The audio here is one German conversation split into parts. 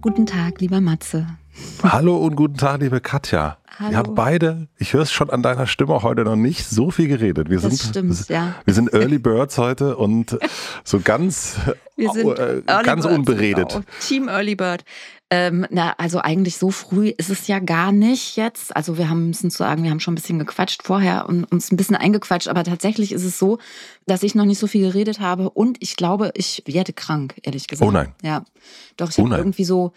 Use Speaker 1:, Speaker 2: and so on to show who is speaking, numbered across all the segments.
Speaker 1: Und guten Tag, lieber Matze.
Speaker 2: Hallo und guten Tag, liebe Katja. Hallo. Wir haben beide, ich höre es schon an deiner Stimme heute noch nicht so viel geredet. Wir
Speaker 1: das
Speaker 2: sind,
Speaker 1: stimmt, ja.
Speaker 2: Wir sind Early Birds heute und so ganz,
Speaker 1: wir sind äh,
Speaker 2: ganz unberedet.
Speaker 1: Genau. Team Early Bird. Ähm, na, also eigentlich so früh ist es ja gar nicht jetzt. Also wir haben müssen sagen, wir haben schon ein bisschen gequatscht vorher und uns ein bisschen eingequatscht, aber tatsächlich ist es so, dass ich noch nicht so viel geredet habe und ich glaube, ich werde krank, ehrlich gesagt.
Speaker 2: Oh nein.
Speaker 1: Ja. Doch, ich oh habe irgendwie so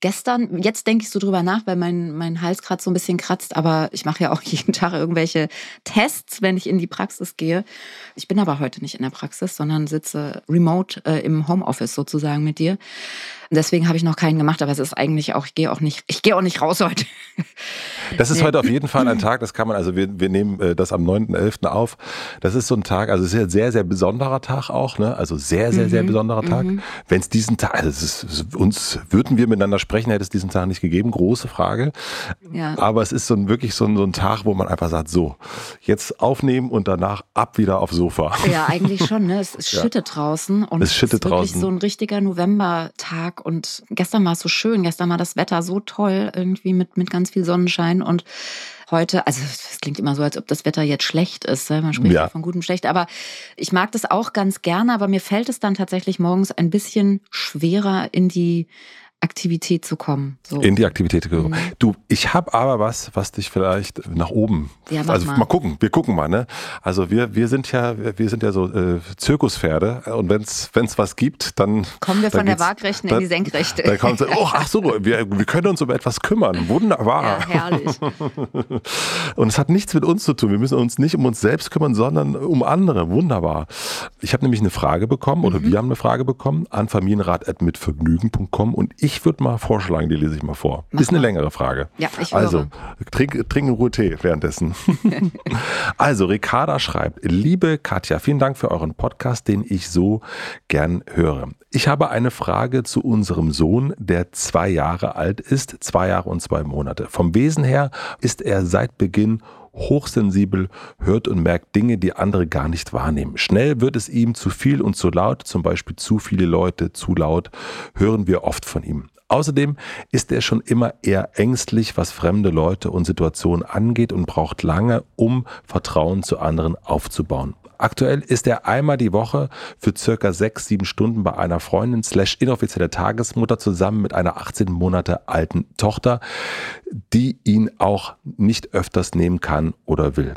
Speaker 1: gestern, jetzt denke ich so drüber nach, weil mein, mein Hals gerade so ein bisschen kratzt, aber ich mache ja auch jeden Tag irgendwelche Tests, wenn ich in die Praxis gehe. Ich bin aber heute nicht in der Praxis, sondern sitze remote äh, im Homeoffice sozusagen mit dir. Deswegen habe ich noch keinen gemacht, aber es ist eigentlich auch, ich gehe auch nicht, ich gehe auch nicht raus heute.
Speaker 2: Das ist heute auf jeden Fall ein Tag, das kann man, also wir, wir nehmen äh, das am 9.11. auf. Das ist so ein Tag, also es ist ein sehr, sehr besonderer Tag auch, ne? Also sehr, sehr, sehr mhm. besonderer Tag. Mhm. Wenn es diesen Tag, also ist, uns würden wir miteinander sprechen, hätte es diesen Tag nicht gegeben, große Frage. Ja. Aber es ist so ein, wirklich so ein, so ein Tag, wo man einfach sagt, so, jetzt aufnehmen und danach ab wieder aufs Sofa.
Speaker 1: Ja, eigentlich schon, ne? Es, es schüttet ja. draußen und
Speaker 2: es,
Speaker 1: es ist wirklich
Speaker 2: draußen.
Speaker 1: so ein richtiger Novembertag und gestern war es so schön, gestern war das Wetter so toll, irgendwie mit, mit ganz viel Sonnenschein und heute, also es klingt immer so, als ob das Wetter jetzt schlecht ist. Man spricht ja. von gutem schlecht, aber ich mag das auch ganz gerne, aber mir fällt es dann tatsächlich morgens ein bisschen schwerer in die Aktivität zu kommen.
Speaker 2: So. In die Aktivität zu kommen. Mhm. Du, ich habe aber was, was dich vielleicht nach oben. Ja, also mal. mal. gucken, wir gucken mal, ne? Also wir, wir sind ja, wir sind ja so äh, Zirkuspferde und wenn es was gibt, dann
Speaker 1: kommen wir
Speaker 2: dann
Speaker 1: von der Waagrechten in die Senkrechte.
Speaker 2: Dann kommt oh, ach so, wir, wir können uns um etwas kümmern. Wunderbar.
Speaker 1: Ja, herrlich.
Speaker 2: und es hat nichts mit uns zu tun. Wir müssen uns nicht um uns selbst kümmern, sondern um andere. Wunderbar. Ich habe nämlich eine Frage bekommen oder mhm. wir haben eine Frage bekommen an familienrat@mitvergnügen.com und ich ich würde mal vorschlagen, die lese ich mal vor. Mach ist eine mal. längere Frage.
Speaker 1: Ja, ich
Speaker 2: höre. Also, trink, trink in Ruhe Tee währenddessen. also, Ricarda schreibt, liebe Katja, vielen Dank für euren Podcast, den ich so gern höre. Ich habe eine Frage zu unserem Sohn, der zwei Jahre alt ist, zwei Jahre und zwei Monate. Vom Wesen her ist er seit Beginn hochsensibel, hört und merkt Dinge, die andere gar nicht wahrnehmen. Schnell wird es ihm zu viel und zu laut, zum Beispiel zu viele Leute, zu laut, hören wir oft von ihm. Außerdem ist er schon immer eher ängstlich, was fremde Leute und Situationen angeht und braucht lange, um Vertrauen zu anderen aufzubauen. Aktuell ist er einmal die Woche für circa sechs, sieben Stunden bei einer Freundin slash inoffizielle Tagesmutter zusammen mit einer 18 Monate alten Tochter, die ihn auch nicht öfters nehmen kann oder will.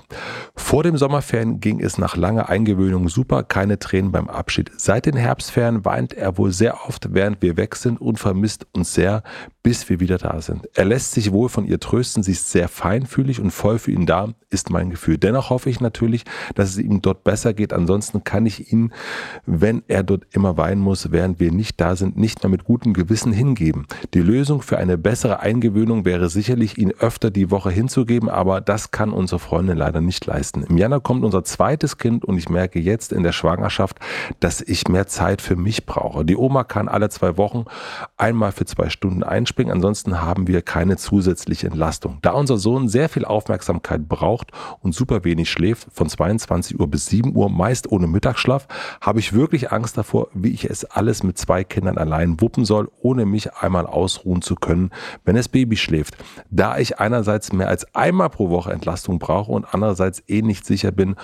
Speaker 2: Vor dem Sommerferien ging es nach langer Eingewöhnung super, keine Tränen beim Abschied. Seit den Herbstferien weint er wohl sehr oft, während wir weg sind und vermisst uns sehr, bis wir wieder da sind. Er lässt sich wohl von ihr trösten, sie ist sehr feinfühlig und voll für ihn da, ist mein Gefühl. Dennoch hoffe ich natürlich, dass es ihm dort besser geht. Ansonsten kann ich ihn, wenn er dort immer weinen muss, während wir nicht da sind, nicht mehr mit gutem Gewissen hingeben. Die Lösung für eine bessere Eingewöhnung wäre sicherlich, ihn öfter die Woche hinzugeben, aber das kann unsere Freundin leider nicht leisten. Im Januar kommt unser zweites Kind und ich merke jetzt in der Schwangerschaft, dass ich mehr Zeit für mich brauche. Die Oma kann alle zwei Wochen einmal für zwei Stunden einspringen einspringen. Ansonsten haben wir keine zusätzliche Entlastung. Da unser Sohn sehr viel Aufmerksamkeit braucht und super wenig schläft, von 22 Uhr bis 7 Uhr, meist ohne Mittagsschlaf, habe ich wirklich Angst davor, wie ich es alles mit zwei Kindern allein wuppen soll, ohne mich einmal ausruhen zu können, wenn das Baby schläft. Da ich einerseits mehr als einmal pro Woche Entlastung brauche und andererseits eh nicht sicher bin,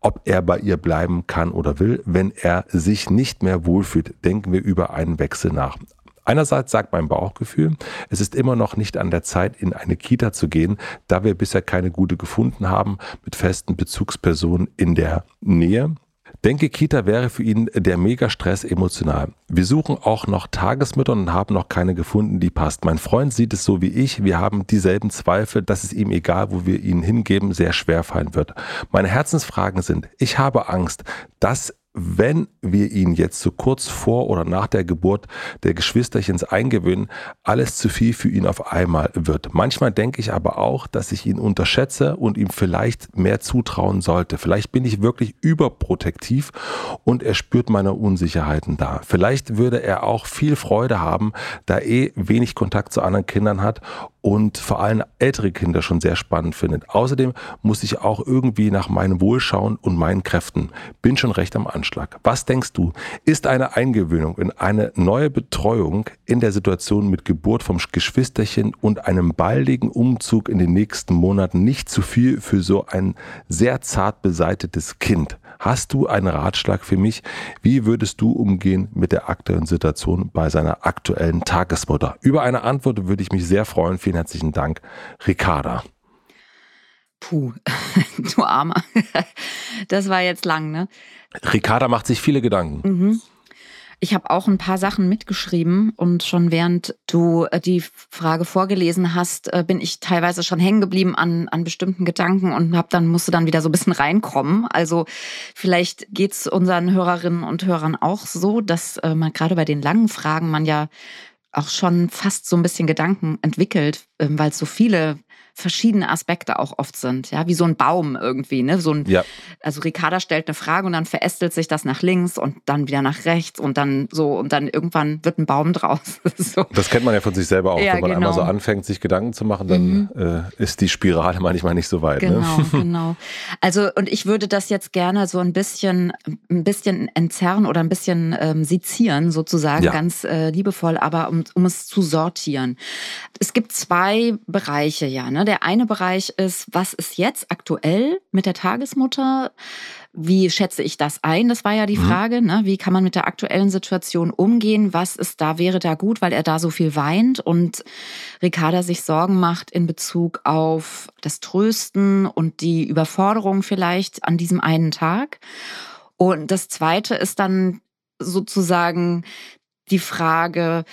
Speaker 2: ob er bei ihr bleiben kann oder will, wenn er sich nicht mehr wohlfühlt, denken wir über einen Wechsel nach. Einerseits sagt mein Bauchgefühl, es ist immer noch nicht an der Zeit, in eine Kita zu gehen, da wir bisher keine gute gefunden haben mit festen Bezugspersonen in der Nähe. Denke, Kita wäre für ihn der Megastress emotional. Wir suchen auch noch Tagesmütter und haben noch keine gefunden, die passt. Mein Freund sieht es so wie ich. Wir haben dieselben Zweifel, dass es ihm egal, wo wir ihn hingeben, sehr schwer fallen wird. Meine Herzensfragen sind, ich habe Angst, dass wenn wir ihn jetzt so kurz vor oder nach der Geburt der Geschwisterchens eingewöhnen, alles zu viel für ihn auf einmal wird. Manchmal denke ich aber auch, dass ich ihn unterschätze und ihm vielleicht mehr zutrauen sollte. Vielleicht bin ich wirklich überprotektiv und er spürt meine Unsicherheiten da. Vielleicht würde er auch viel Freude haben, da er eh wenig Kontakt zu anderen Kindern hat und vor allem ältere Kinder schon sehr spannend findet. Außerdem muss ich auch irgendwie nach meinem Wohlschauen und meinen Kräften. Bin schon recht am Anschlag. Was denkst du? Ist eine Eingewöhnung in eine neue Betreuung in der Situation mit Geburt vom Geschwisterchen und einem baldigen Umzug in den nächsten Monaten nicht zu viel für so ein sehr zart beseitetes Kind? Hast du einen Ratschlag für mich? Wie würdest du umgehen mit der aktuellen Situation bei seiner aktuellen Tagesmutter? Über eine Antwort würde ich mich sehr freuen. Vielen herzlichen Dank, Ricarda.
Speaker 1: Puh, du Armer. Das war jetzt lang, ne?
Speaker 2: Ricarda macht sich viele Gedanken. Mhm.
Speaker 1: Ich habe auch ein paar Sachen mitgeschrieben und schon während du äh, die Frage vorgelesen hast, äh, bin ich teilweise schon hängen geblieben an, an bestimmten Gedanken und hab dann musste dann wieder so ein bisschen reinkommen. Also vielleicht geht's unseren Hörerinnen und Hörern auch so, dass äh, man gerade bei den langen Fragen man ja auch schon fast so ein bisschen Gedanken entwickelt, ähm, weil es so viele verschiedene Aspekte auch oft sind, ja, wie so ein Baum irgendwie, ne? So ein, ja. also Ricarda stellt eine Frage und dann verästelt sich das nach links und dann wieder nach rechts und dann so und dann irgendwann wird ein Baum draus.
Speaker 2: so. Das kennt man ja von sich selber auch, ja, wenn man genau. einmal so anfängt, sich Gedanken zu machen, dann mhm. äh, ist die Spirale manchmal nicht so weit.
Speaker 1: Ne? Genau, ne? genau. Also und ich würde das jetzt gerne so ein bisschen, ein bisschen entzerren oder ein bisschen ähm, sezieren sozusagen, ja. ganz äh, liebevoll, aber um, um es zu sortieren. Es gibt zwei Bereiche, ja, ne? Der eine Bereich ist, was ist jetzt aktuell mit der Tagesmutter? Wie schätze ich das ein? Das war ja die mhm. Frage. Ne? Wie kann man mit der aktuellen Situation umgehen? Was ist da, wäre da gut, weil er da so viel weint und Ricarda sich Sorgen macht in Bezug auf das Trösten und die Überforderung vielleicht an diesem einen Tag. Und das zweite ist dann sozusagen die Frage,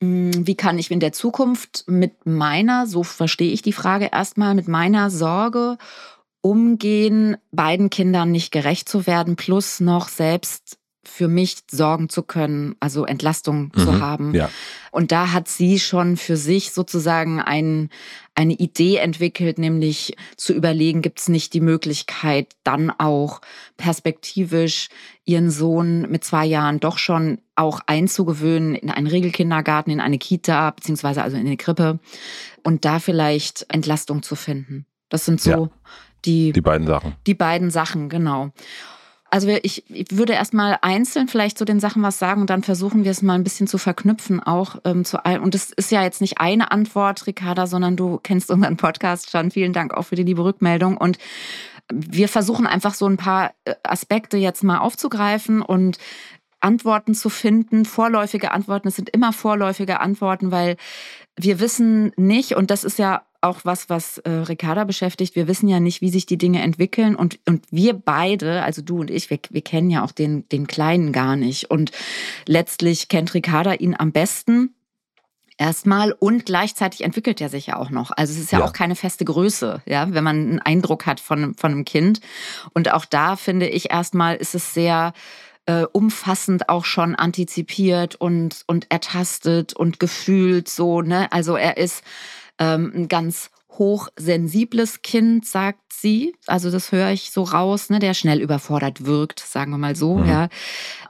Speaker 1: wie kann ich in der Zukunft mit meiner, so verstehe ich die Frage erstmal, mit meiner Sorge umgehen, beiden Kindern nicht gerecht zu werden, plus noch selbst für mich sorgen zu können, also Entlastung mhm, zu haben. Ja. Und da hat sie schon für sich sozusagen ein, eine Idee entwickelt, nämlich zu überlegen, gibt es nicht die Möglichkeit, dann auch perspektivisch ihren Sohn mit zwei Jahren doch schon auch einzugewöhnen in einen Regelkindergarten, in eine Kita, beziehungsweise also in eine Krippe und da vielleicht Entlastung zu finden. Das sind so ja, die,
Speaker 2: die beiden Sachen.
Speaker 1: Die beiden Sachen, genau. Also ich, würde erstmal einzeln vielleicht zu den Sachen was sagen und dann versuchen wir es mal ein bisschen zu verknüpfen auch ähm, zu all. Und das ist ja jetzt nicht eine Antwort, Ricarda, sondern du kennst unseren Podcast schon. Vielen Dank auch für die liebe Rückmeldung. Und wir versuchen einfach so ein paar äh, Aspekte jetzt mal aufzugreifen und Antworten zu finden, vorläufige Antworten. Es sind immer vorläufige Antworten, weil wir wissen nicht, und das ist ja auch was, was äh, Ricarda beschäftigt. Wir wissen ja nicht, wie sich die Dinge entwickeln. Und, und wir beide, also du und ich, wir, wir kennen ja auch den, den Kleinen gar nicht. Und letztlich kennt Ricarda ihn am besten. Erstmal und gleichzeitig entwickelt er sich ja auch noch. Also es ist ja, ja, auch keine feste Größe, ja, wenn man einen Eindruck hat von, von einem Kind. Und auch da finde ich erstmal ist es sehr äh, umfassend auch schon antizipiert und, und ertastet und gefühlt so, ne? Also er ist ähm, ein ganz hochsensibles Kind, sagt sie. Also das höre ich so raus, ne, der schnell überfordert wirkt, sagen wir mal so, mhm. ja.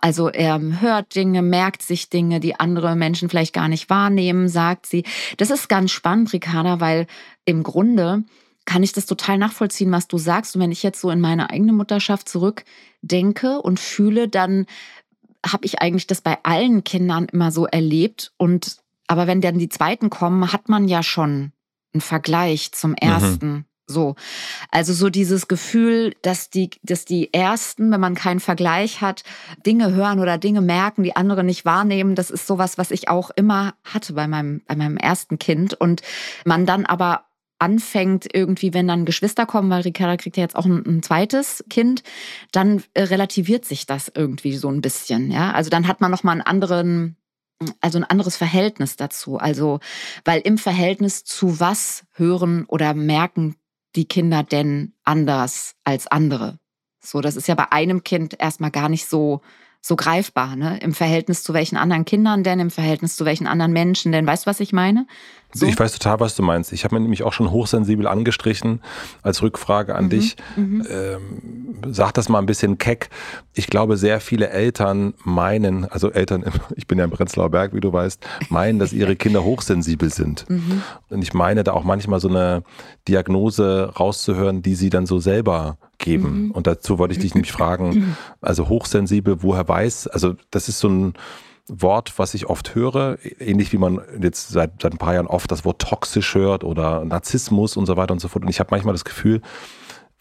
Speaker 1: Also er hört Dinge, merkt sich Dinge, die andere Menschen vielleicht gar nicht wahrnehmen, sagt sie. Das ist ganz spannend, Ricarda, weil im Grunde kann ich das total nachvollziehen, was du sagst. Und wenn ich jetzt so in meine eigene Mutterschaft zurückdenke und fühle, dann habe ich eigentlich das bei allen Kindern immer so erlebt und aber wenn dann die zweiten kommen, hat man ja schon einen Vergleich zum mhm. ersten. Mhm. So. Also so dieses Gefühl, dass die, dass die ersten, wenn man keinen Vergleich hat, Dinge hören oder Dinge merken, die andere nicht wahrnehmen, das ist sowas, was ich auch immer hatte bei meinem, bei meinem ersten Kind. Und man dann aber anfängt, irgendwie, wenn dann Geschwister kommen, weil Ricarda kriegt ja jetzt auch ein, ein zweites Kind, dann äh, relativiert sich das irgendwie so ein bisschen. Ja, also dann hat man noch mal einen anderen, also ein anderes Verhältnis dazu. Also, weil im Verhältnis zu was hören oder merken die Kinder denn anders als andere? So, das ist ja bei einem Kind erstmal gar nicht so so greifbar, ne? Im Verhältnis zu welchen anderen Kindern denn, im Verhältnis zu welchen anderen Menschen denn. Weißt du, was ich meine?
Speaker 2: So? Ich weiß total, was du meinst. Ich habe mir nämlich auch schon hochsensibel angestrichen als Rückfrage an mhm. dich. Mhm. Ähm, sag das mal ein bisschen keck. Ich glaube, sehr viele Eltern meinen, also Eltern, ich bin ja im Prenzlauer Berg, wie du weißt, meinen, dass ihre Kinder hochsensibel sind. Mhm. Und ich meine da auch manchmal so eine Diagnose rauszuhören, die sie dann so selber geben. Mhm. Und dazu wollte ich dich nämlich fragen, also hochsensibel, woher weiß, also das ist so ein Wort, was ich oft höre, ähnlich wie man jetzt seit, seit ein paar Jahren oft das Wort toxisch hört oder Narzissmus und so weiter und so fort. Und ich habe manchmal das Gefühl,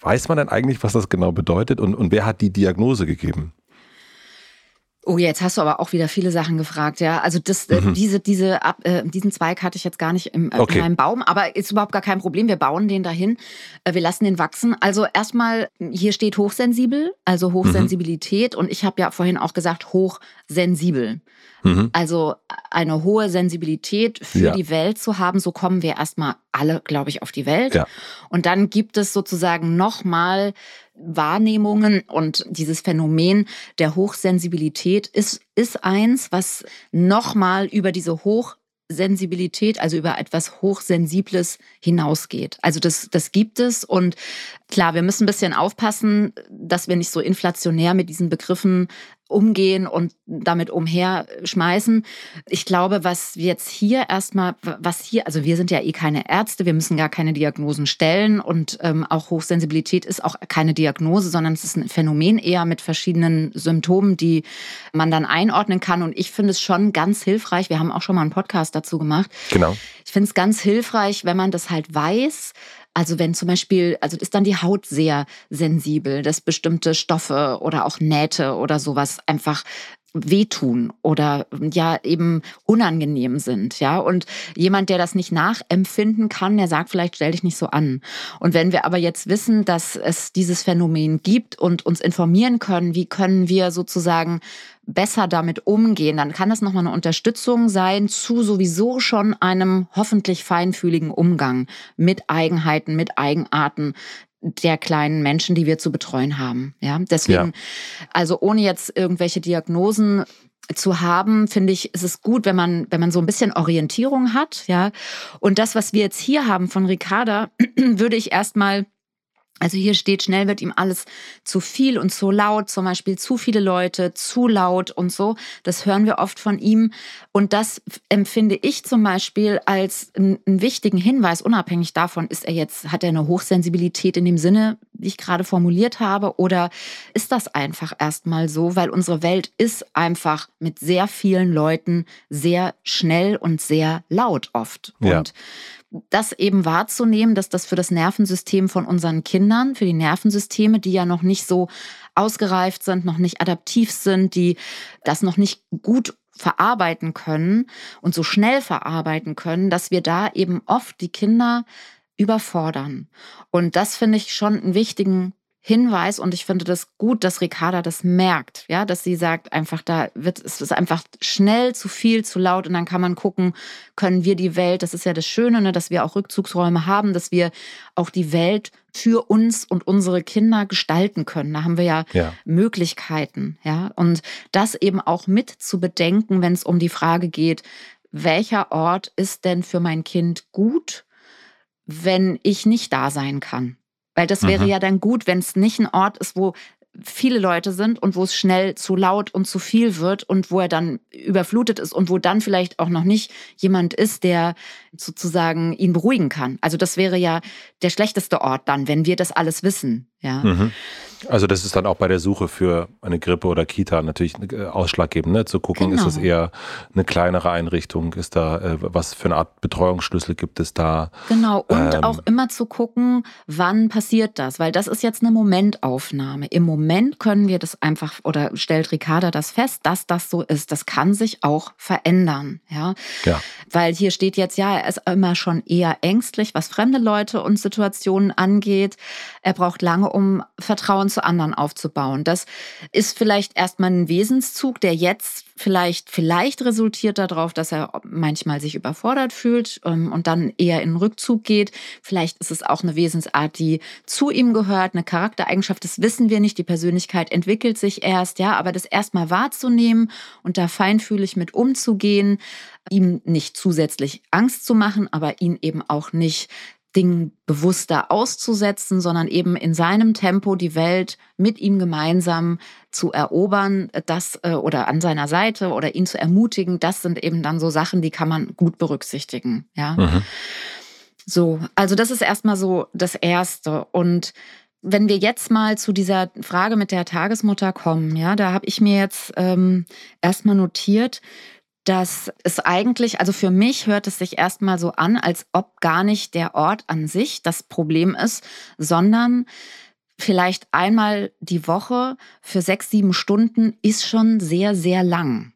Speaker 2: weiß man denn eigentlich, was das genau bedeutet und, und wer hat die Diagnose gegeben?
Speaker 1: Oh, jetzt hast du aber auch wieder viele Sachen gefragt, ja. Also das, äh, mhm. diese, diese, äh, diesen Zweig hatte ich jetzt gar nicht im, äh, okay. in meinem Baum, aber ist überhaupt gar kein Problem. Wir bauen den dahin, äh, wir lassen den wachsen. Also erstmal, hier steht hochsensibel, also Hochsensibilität mhm. und ich habe ja vorhin auch gesagt hochsensibel. Mhm. Also eine hohe Sensibilität für ja. die Welt zu haben, so kommen wir erstmal alle, glaube ich, auf die Welt. Ja. Und dann gibt es sozusagen nochmal Wahrnehmungen und dieses Phänomen der Hochsensibilität ist, ist eins, was nochmal über diese Hochsensibilität, also über etwas Hochsensibles hinausgeht. Also das, das gibt es und klar, wir müssen ein bisschen aufpassen, dass wir nicht so inflationär mit diesen Begriffen umgehen und damit umherschmeißen. Ich glaube, was wir jetzt hier erstmal, was hier, also wir sind ja eh keine Ärzte, wir müssen gar keine Diagnosen stellen und ähm, auch Hochsensibilität ist auch keine Diagnose, sondern es ist ein Phänomen eher mit verschiedenen Symptomen, die man dann einordnen kann. Und ich finde es schon ganz hilfreich. Wir haben auch schon mal einen Podcast dazu gemacht.
Speaker 2: Genau.
Speaker 1: Ich finde es ganz hilfreich, wenn man das halt weiß, also wenn zum Beispiel, also ist dann die Haut sehr sensibel, dass bestimmte Stoffe oder auch Nähte oder sowas einfach wehtun oder ja eben unangenehm sind, ja. Und jemand, der das nicht nachempfinden kann, der sagt vielleicht, stell dich nicht so an. Und wenn wir aber jetzt wissen, dass es dieses Phänomen gibt und uns informieren können, wie können wir sozusagen besser damit umgehen, dann kann das nochmal eine Unterstützung sein zu sowieso schon einem hoffentlich feinfühligen Umgang mit Eigenheiten, mit Eigenarten der kleinen Menschen, die wir zu betreuen haben. Ja, deswegen, ja. also ohne jetzt irgendwelche Diagnosen zu haben, finde ich, ist es gut, wenn man, wenn man so ein bisschen Orientierung hat, ja. Und das, was wir jetzt hier haben von Ricarda, würde ich erstmal also hier steht, schnell wird ihm alles zu viel und zu laut, zum Beispiel zu viele Leute, zu laut und so. Das hören wir oft von ihm. Und das empfinde ich zum Beispiel als einen, wichtigen Hinweis, unabhängig davon, ist er jetzt, hat er eine Hochsensibilität in dem Sinne, wie ich gerade formuliert habe, oder ist das einfach erstmal so, weil unsere Welt ist einfach mit sehr vielen Leuten sehr schnell und sehr laut oft. Ja. Und das eben wahrzunehmen, dass das für das Nervensystem von unseren Kindern, für die Nervensysteme, die ja noch nicht so ausgereift sind, noch nicht adaptiv sind, die das noch nicht gut verarbeiten können und so schnell verarbeiten können, dass wir da eben oft die Kinder überfordern. Und das finde ich schon einen wichtigen Hinweis und ich finde das gut, dass Ricarda das merkt, ja, dass sie sagt einfach, da wird es ist einfach schnell zu viel, zu laut und dann kann man gucken, können wir die Welt, das ist ja das Schöne, ne, dass wir auch Rückzugsräume haben, dass wir auch die Welt für uns und unsere Kinder gestalten können. Da haben wir ja, ja. Möglichkeiten, ja, und das eben auch mit zu bedenken, wenn es um die Frage geht, welcher Ort ist denn für mein Kind gut, wenn ich nicht da sein kann? Weil das wäre mhm. ja dann gut, wenn es nicht ein Ort ist, wo viele Leute sind und wo es schnell zu laut und zu viel wird und wo er dann überflutet ist und wo dann vielleicht auch noch nicht jemand ist, der sozusagen ihn beruhigen kann. Also das wäre ja der schlechteste Ort dann, wenn wir das alles wissen. Ja. Mhm.
Speaker 2: Also das ist dann auch bei der Suche für eine Grippe oder Kita natürlich äh, ausschlaggebend, ne? zu gucken, genau. ist das eher eine kleinere Einrichtung, ist da, äh, was für eine Art Betreuungsschlüssel gibt es da?
Speaker 1: Genau, und ähm, auch immer zu gucken, wann passiert das, weil das ist jetzt eine Momentaufnahme. Im Moment können wir das einfach, oder stellt Ricarda das fest, dass das so ist. Das kann sich auch verändern, ja. ja. Weil hier steht jetzt, ja, er ist immer schon eher ängstlich, was fremde Leute und Situationen angeht. Er braucht lange, um Vertrauen zu anderen aufzubauen. Das ist vielleicht erstmal ein Wesenszug, der jetzt vielleicht, vielleicht resultiert darauf, dass er manchmal sich überfordert fühlt ähm, und dann eher in Rückzug geht. Vielleicht ist es auch eine Wesensart, die zu ihm gehört, eine Charaktereigenschaft, das wissen wir nicht. Die Persönlichkeit entwickelt sich erst, ja, aber das erstmal wahrzunehmen und da feinfühlig mit umzugehen, ihm nicht zusätzlich Angst zu machen, aber ihn eben auch nicht Dingen bewusster auszusetzen, sondern eben in seinem Tempo die Welt mit ihm gemeinsam zu erobern, das äh, oder an seiner Seite oder ihn zu ermutigen, das sind eben dann so Sachen, die kann man gut berücksichtigen, ja. Mhm. So, also das ist erstmal so das erste und wenn wir jetzt mal zu dieser Frage mit der Tagesmutter kommen, ja, da habe ich mir jetzt ähm, erstmal notiert, dass es eigentlich, also für mich hört es sich erstmal so an, als ob gar nicht der Ort an sich das Problem ist, sondern vielleicht einmal die Woche für sechs, sieben Stunden ist schon sehr, sehr lang.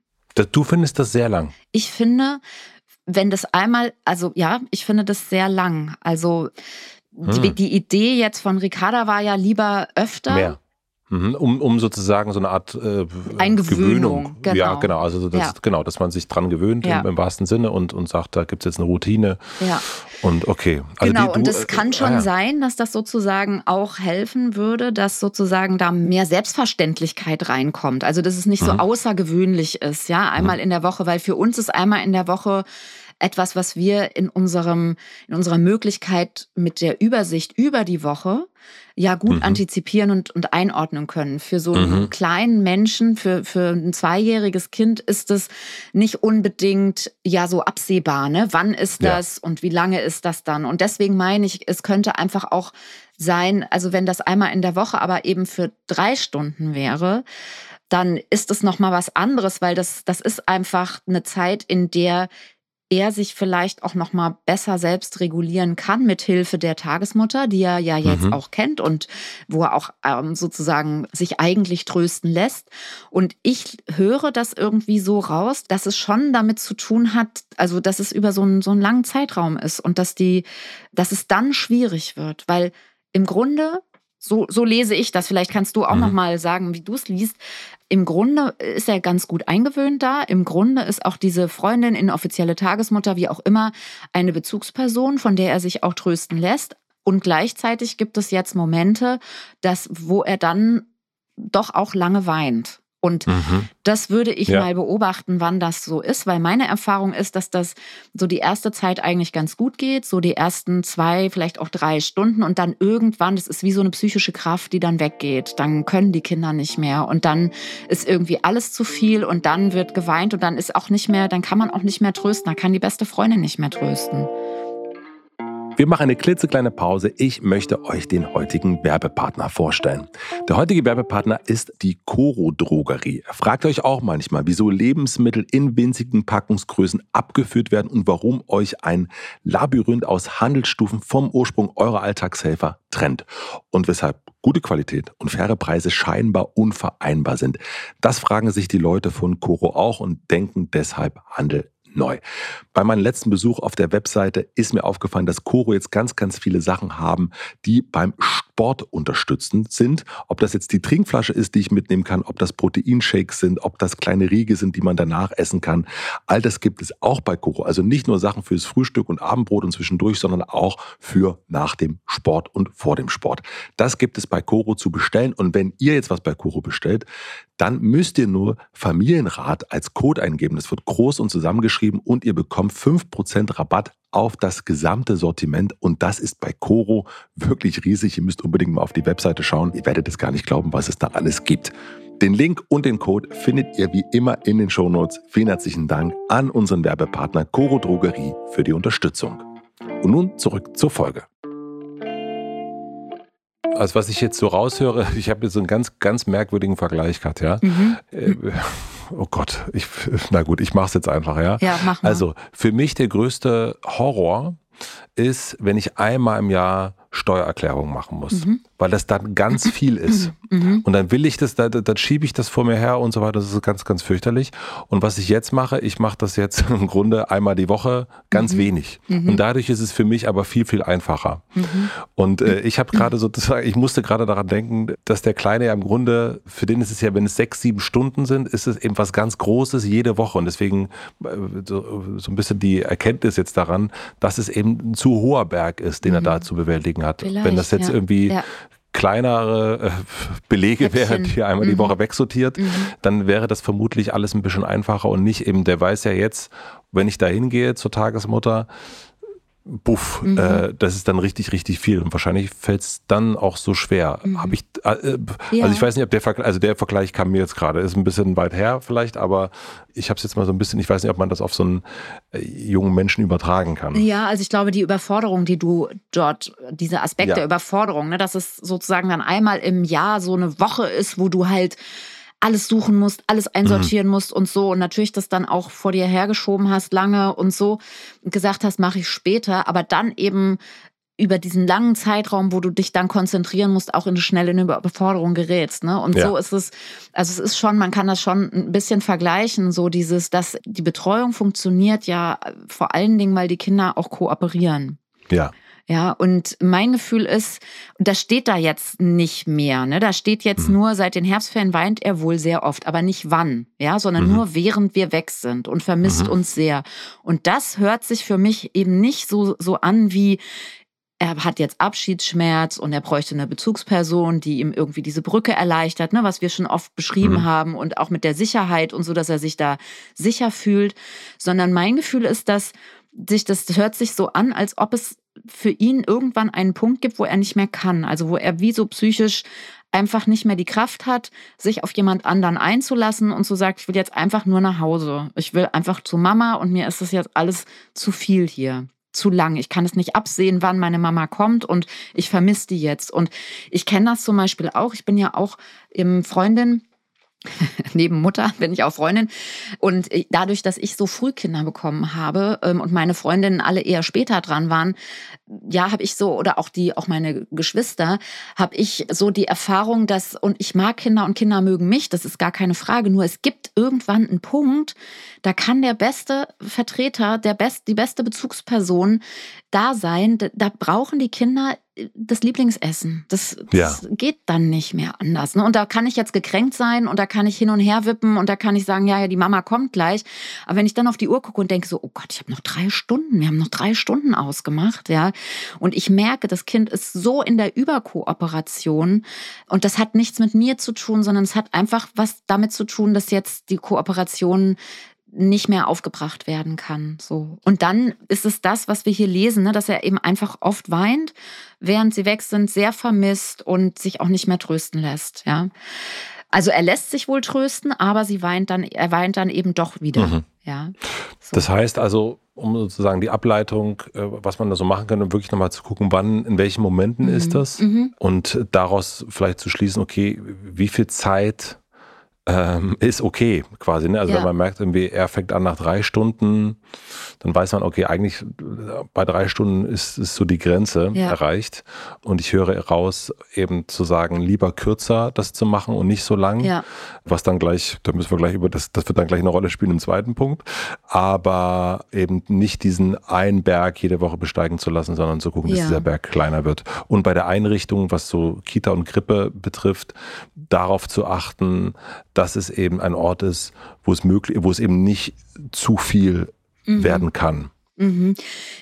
Speaker 2: Du findest das sehr lang?
Speaker 1: Ich finde, wenn das einmal, also ja, ich finde das sehr lang. Also hm. die, die, Idee jetzt von Ricarda war ja lieber öfter.
Speaker 2: Mehr. Mhm, um, um sozusagen so eine Art äh,
Speaker 1: Eingewöhnung.
Speaker 2: Genau. Ja, genau. Also das, ja. genau, dass man sich dran gewöhnt ja. im, im, wahrsten Sinne und, und sagt, da gibt es jetzt eine Routine.
Speaker 1: Ja.
Speaker 2: Und okay.
Speaker 1: Also genau, die, du, und es kann schon äh, sein, dass das sozusagen auch helfen würde, dass sozusagen da mehr Selbstverständlichkeit reinkommt. Also dass es nicht mhm. so außergewöhnlich ist, ja, einmal mhm. in der Woche, weil für uns ist einmal in der Woche etwas, was wir in unserem, in unserer Möglichkeit mit der Übersicht über die Woche ja gut mhm. antizipieren und, und einordnen können. Für so einen mhm. kleinen Menschen, für, für ein zweijähriges Kind ist es nicht unbedingt ja so absehbar, ne? Wann ist das ja. und wie lange ist das dann? Und deswegen meine ich, es könnte einfach auch sein, also wenn das einmal in der Woche aber eben für drei Stunden wäre, dann ist es nochmal was anderes, weil das, das ist einfach eine Zeit, in der er sich vielleicht auch noch mal besser selbst regulieren kann mit Hilfe der Tagesmutter, die er ja jetzt mhm. auch kennt und wo er auch ähm, sozusagen sich eigentlich trösten lässt. Und ich höre das irgendwie so raus, dass es schon damit zu tun hat, also dass es über so einen, so einen langen Zeitraum ist und dass die, dass es dann schwierig wird, weil im Grunde so, so lese ich das. Vielleicht kannst du auch mhm. noch mal sagen, wie du es liest. Im Grunde ist er ganz gut eingewöhnt da. Im Grunde ist auch diese Freundin, inoffizielle Tagesmutter, wie auch immer, eine Bezugsperson, von der er sich auch trösten lässt. Und gleichzeitig gibt es jetzt Momente, dass, wo er dann doch auch lange weint. Und mhm. das würde ich ja. mal beobachten, wann das so ist, weil meine Erfahrung ist, dass das so die erste Zeit eigentlich ganz gut geht, so die ersten zwei, vielleicht auch drei Stunden und dann irgendwann, das ist wie so eine psychische Kraft, die dann weggeht. Dann können die Kinder nicht mehr und dann ist irgendwie alles zu viel und dann wird geweint und dann ist auch nicht mehr, dann kann man auch nicht mehr trösten, dann kann die beste Freundin nicht mehr trösten.
Speaker 2: Wir machen eine klitzekleine Pause. Ich möchte euch den heutigen Werbepartner vorstellen. Der heutige Werbepartner ist die Coro Drogerie. Fragt euch auch manchmal, wieso Lebensmittel in winzigen Packungsgrößen abgeführt werden und warum euch ein Labyrinth aus Handelsstufen vom Ursprung eurer Alltagshelfer trennt und weshalb gute Qualität und faire Preise scheinbar unvereinbar sind. Das fragen sich die Leute von Coro auch und denken deshalb Handel neu. Bei meinem letzten Besuch auf der Webseite ist mir aufgefallen, dass Coro jetzt ganz, ganz viele Sachen haben, die beim Sport unterstützend sind. Ob das jetzt die Trinkflasche ist, die ich mitnehmen kann, ob das Proteinshakes sind, ob das kleine Riege sind, die man danach essen kann. All das gibt es auch bei Coro. Also nicht nur Sachen fürs Frühstück und Abendbrot und zwischendurch, sondern auch für nach dem Sport und vor dem Sport. Das gibt es bei Coro zu bestellen. Und wenn ihr jetzt was bei Coro bestellt, dann müsst ihr nur Familienrat als Code eingeben. Das wird groß und zusammengeschrieben und ihr bekommt 5% Rabatt auf das gesamte Sortiment und das ist bei Coro wirklich riesig. Ihr müsst unbedingt mal auf die Webseite schauen. Ihr werdet es gar nicht glauben, was es da alles gibt. Den Link und den Code findet ihr wie immer in den Shownotes. Vielen herzlichen Dank an unseren Werbepartner Coro Drogerie für die Unterstützung. Und nun zurück zur Folge. also was ich jetzt so raushöre, ich habe jetzt so einen ganz, ganz merkwürdigen Vergleich gehabt, ja. Mhm. Äh, oh Gott, ich, na gut, ich mache es jetzt einfach, ja.
Speaker 1: Ja, mach mal.
Speaker 2: Also für mich der größte Horror ist, wenn ich einmal im Jahr Steuererklärung machen muss, mhm. weil das dann ganz viel ist. Mhm. Und dann will ich das, dann, dann schiebe ich das vor mir her und so weiter. Das ist ganz, ganz fürchterlich. Und was ich jetzt mache, ich mache das jetzt im Grunde einmal die Woche ganz mhm. wenig. Mhm. Und dadurch ist es für mich aber viel, viel einfacher. Mhm. Und äh, ich habe gerade sozusagen, ich musste gerade daran denken, dass der Kleine ja im Grunde, für den ist es ja, wenn es sechs, sieben Stunden sind, ist es eben was ganz Großes jede Woche. Und deswegen äh, so, so ein bisschen die Erkenntnis jetzt daran, dass es eben ein zu hoher Berg ist, den er da zu bewältigen Risiken hat. Vielleicht, Wenn das jetzt ja. irgendwie ja. kleinere äh, Belege Häppchen. wäre, die einmal mhm. die Woche wegsortiert, mhm. dann wäre das vermutlich alles ein bisschen einfacher und nicht eben, der weiß ja jetzt, wenn ich da hingehe zur Tagesmutter, buff, mhm. äh, das ist dann richtig, richtig viel. Und wahrscheinlich fällt es dann auch so schwer. Mhm. Habe ich, äh, äh, ja. also ich weiß nicht, ob der Vergleich, also der Vergleich kam mir jetzt gerade, ist ein bisschen weit her vielleicht, aber ich habe es jetzt mal so ein bisschen, ich weiß nicht, ob man das auf so einen äh, jungen Menschen übertragen kann.
Speaker 1: Ja, also ich glaube, die Überforderung, die du dort, diese Aspekt ja. der Überforderung, ne, dass es sozusagen dann einmal im Jahr so eine Woche ist, wo du halt alles suchen musst, alles einsortieren mhm. musst und so und natürlich das dann auch vor dir hergeschoben hast lange und so gesagt hast, mache ich später, aber dann eben über diesen langen Zeitraum, wo du dich dann konzentrieren musst, auch in eine schnelle Überforderung gerätst. Ne? Und ja. so ist es, also es ist schon, man kann das schon ein bisschen vergleichen, so dieses, dass die Betreuung funktioniert ja vor allen Dingen, weil die Kinder auch kooperieren.
Speaker 2: Ja.
Speaker 1: Ja, und mein Gefühl ist, das steht da jetzt nicht mehr. Ne? Da steht jetzt mhm. nur, seit den Herbstferien weint er wohl sehr oft, aber nicht wann, ja, sondern mhm. nur während wir weg sind und vermisst mhm. uns sehr. Und das hört sich für mich eben nicht so, so an wie, er hat jetzt Abschiedsschmerz und er bräuchte eine Bezugsperson, die ihm irgendwie diese Brücke erleichtert, ne, was wir schon oft beschrieben mhm. haben und auch mit der Sicherheit und so, dass er sich da sicher fühlt, sondern mein Gefühl ist, dass sich das hört sich so an, als ob es für ihn irgendwann einen Punkt gibt, wo er nicht mehr kann. Also wo er wie so psychisch einfach nicht mehr die Kraft hat, sich auf jemand anderen einzulassen und so sagen, ich will jetzt einfach nur nach Hause. Ich will einfach zu Mama und mir ist das jetzt alles zu viel hier. Zu lang. Ich kann es nicht absehen, wann meine Mama kommt und ich vermisse die jetzt. Und ich kenne das zum Beispiel auch. Ich bin ja auch im Freundin neben Mutter bin ich auch Freundin. Und dadurch, dass ich so früh Kinder bekommen habe ähm, und meine Freundinnen alle eher später dran waren, ja, habe ich so, oder auch die, auch meine Geschwister, habe ich so die Erfahrung, dass, und ich mag Kinder und Kinder mögen mich, das ist gar keine Frage, nur es gibt irgendwann einen Punkt, da kann der beste Vertreter, der best, die beste Bezugsperson da sein. Da, brauchen die Kinder äh, das Lieblingsessen. Das, das ja. geht dann nicht mehr anders. Ne? Und da kann ich jetzt gekränkt sein und da kann ich hin und her wippen und da kann ich sagen, ja, ja, die Mama kommt gleich. Aber wenn ich dann auf die Uhr gucke und denke so, oh Gott, ich habe noch drei Stunden, wir haben noch drei Stunden ausgemacht, ja. Und ich merke, das Kind ist so in der Überkooperation und das hat nichts mit mir zu tun, sondern es hat einfach was damit zu tun, dass jetzt die Kooperation nicht mehr aufgebracht werden kann. So. Und dann ist es das, was wir hier lesen, ne, dass er eben einfach oft weint, während sie weg sind, sehr vermisst und sich auch nicht mehr trösten lässt. Ja. Also er lässt sich wohl trösten, aber sie weint dann, er weint dann eben doch wieder. Mhm. Ja.
Speaker 2: So. Das heißt also, um sozusagen die Ableitung, äh, was man da so machen kann, um wirklich nochmal zu gucken, wann, in welchen Momenten mhm. ist das mhm. und daraus vielleicht zu schließen, okay, wie viel Zeit ähm, ist okay quasi. Ne? Also ja. wenn man merkt, irgendwie, er fängt an nach drei Stunden, dann weiß man, okay, eigentlich bei drei Stunden ist, ist so die Grenze ja. erreicht. Und ich höre raus, eben zu sagen, lieber kürzer das zu machen und nicht so lang. Ja. Was dann gleich, da müssen wir gleich über das, das wird dann gleich eine Rolle spielen im zweiten Punkt. Aber eben nicht diesen einen Berg jede Woche besteigen zu lassen, sondern zu gucken, dass dieser Berg kleiner wird. Und bei der Einrichtung, was so Kita und Krippe betrifft, darauf zu achten, dass es eben ein Ort ist, wo es möglich, wo es eben nicht zu viel mhm. werden kann.
Speaker 1: Mhm.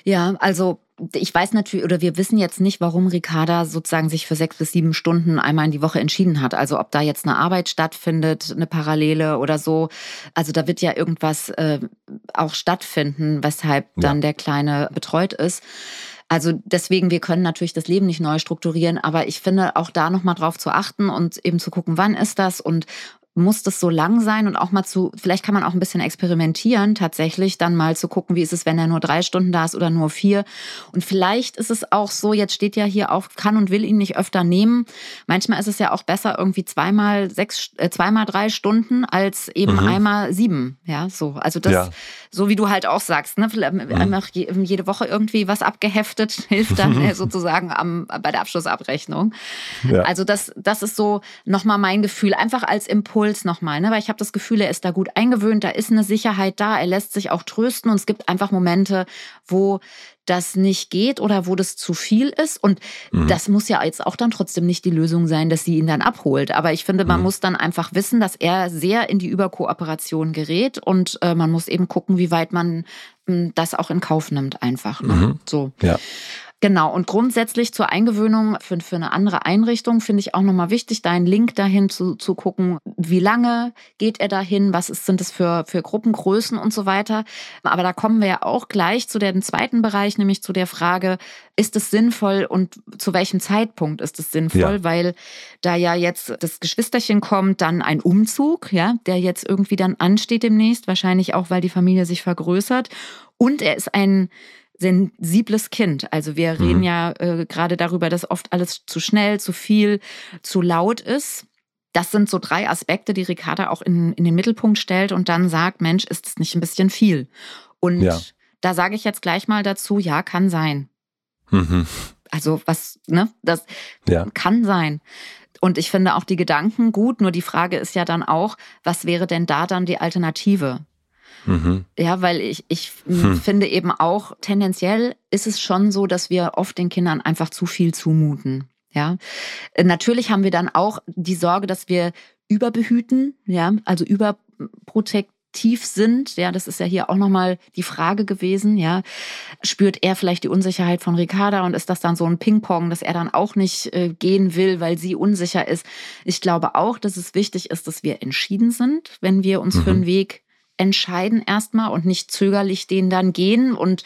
Speaker 1: Ja, also ich weiß natürlich, oder wir wissen jetzt nicht, warum Ricarda sozusagen sich für sechs bis sieben Stunden einmal in die Woche entschieden hat. Also ob da jetzt eine Arbeit stattfindet, eine Parallele oder so. Also da wird ja irgendwas äh, auch stattfinden, weshalb dann ja. der Kleine betreut ist. Also deswegen, wir können natürlich das Leben nicht neu strukturieren, aber ich finde auch da nochmal drauf zu achten und eben zu gucken, wann ist das und muss das so lang sein und auch mal zu, vielleicht kann man auch ein bisschen experimentieren, tatsächlich dann mal zu gucken, wie ist es, wenn er nur drei Stunden da ist oder nur vier. Und vielleicht ist es auch so, jetzt steht ja hier auch, kann und will ihn nicht öfter nehmen. Manchmal ist es ja auch besser, irgendwie zweimal sechs, äh, zweimal drei Stunden als eben mhm. einmal sieben. Ja, so. Also das, ja. so wie du halt auch sagst, ne? Mhm. Einfach jede Woche irgendwie was abgeheftet, hilft dann sozusagen am, bei der Abschlussabrechnung. Ja. Also das, das ist so nochmal mein Gefühl, einfach als Impuls nochmal, ne? weil ich habe das Gefühl, er ist da gut eingewöhnt, da ist eine Sicherheit da, er lässt sich auch trösten und es gibt einfach Momente, wo das nicht geht oder wo das zu viel ist. Und mhm. das muss ja jetzt auch dann trotzdem nicht die Lösung sein, dass sie ihn dann abholt. Aber ich finde, man mhm. muss dann einfach wissen, dass er sehr in die Überkooperation gerät und äh, man muss eben gucken, wie weit man mh, hm, das auch in Kauf nimmt, einfach. Ne? Mhm. So. Ja. Genau, und grundsätzlich zur Eingewöhnung für, für eine andere Einrichtung finde ich auch nochmal wichtig, da einen Link dahin zu, zu gucken, wie lange geht er dahin, was ist, sind es für, für Gruppengrößen und so weiter. Aber da kommen wir ja auch gleich zu dem zweiten Bereich, nämlich zu der Frage, ist es sinnvoll und zu welchem Zeitpunkt ist es sinnvoll? Ja. Weil da ja jetzt das Geschwisterchen kommt, dann ein Umzug, ja, der jetzt irgendwie dann ansteht demnächst, wahrscheinlich auch, weil die Familie sich vergrößert. Und er ist ein sensibles Kind. Also wir mhm. reden ja äh, gerade darüber, dass oft alles zu schnell, zu viel, zu laut ist. Das sind so drei Aspekte, die Ricarda auch in, in den Mittelpunkt stellt und dann sagt, Mensch, ist es nicht ein bisschen viel? Und ja. da sage ich jetzt gleich mal dazu, ja, kann sein. Mhm. Also was, ne, das ja. kann sein. Und ich finde auch die Gedanken gut, nur die Frage ist ja dann auch, was wäre denn da dann die Alternative? Mhm. Ja, weil ich, ich hm. finde eben auch, tendenziell ist es schon so, dass wir oft den Kindern einfach zu viel zumuten. Ja, natürlich haben wir dann auch die Sorge, dass wir überbehüten, ja, also überprotektiv sind. Ja, das ist ja hier auch nochmal die Frage gewesen. Ja, spürt er vielleicht die Unsicherheit von Ricarda und ist das dann so ein Ping-Pong, dass er dann auch nicht äh, gehen will, weil sie unsicher ist? Ich glaube auch, dass es wichtig ist, dass wir entschieden sind, wenn wir uns mhm. für einen Weg entscheiden erstmal und nicht zögerlich den dann gehen und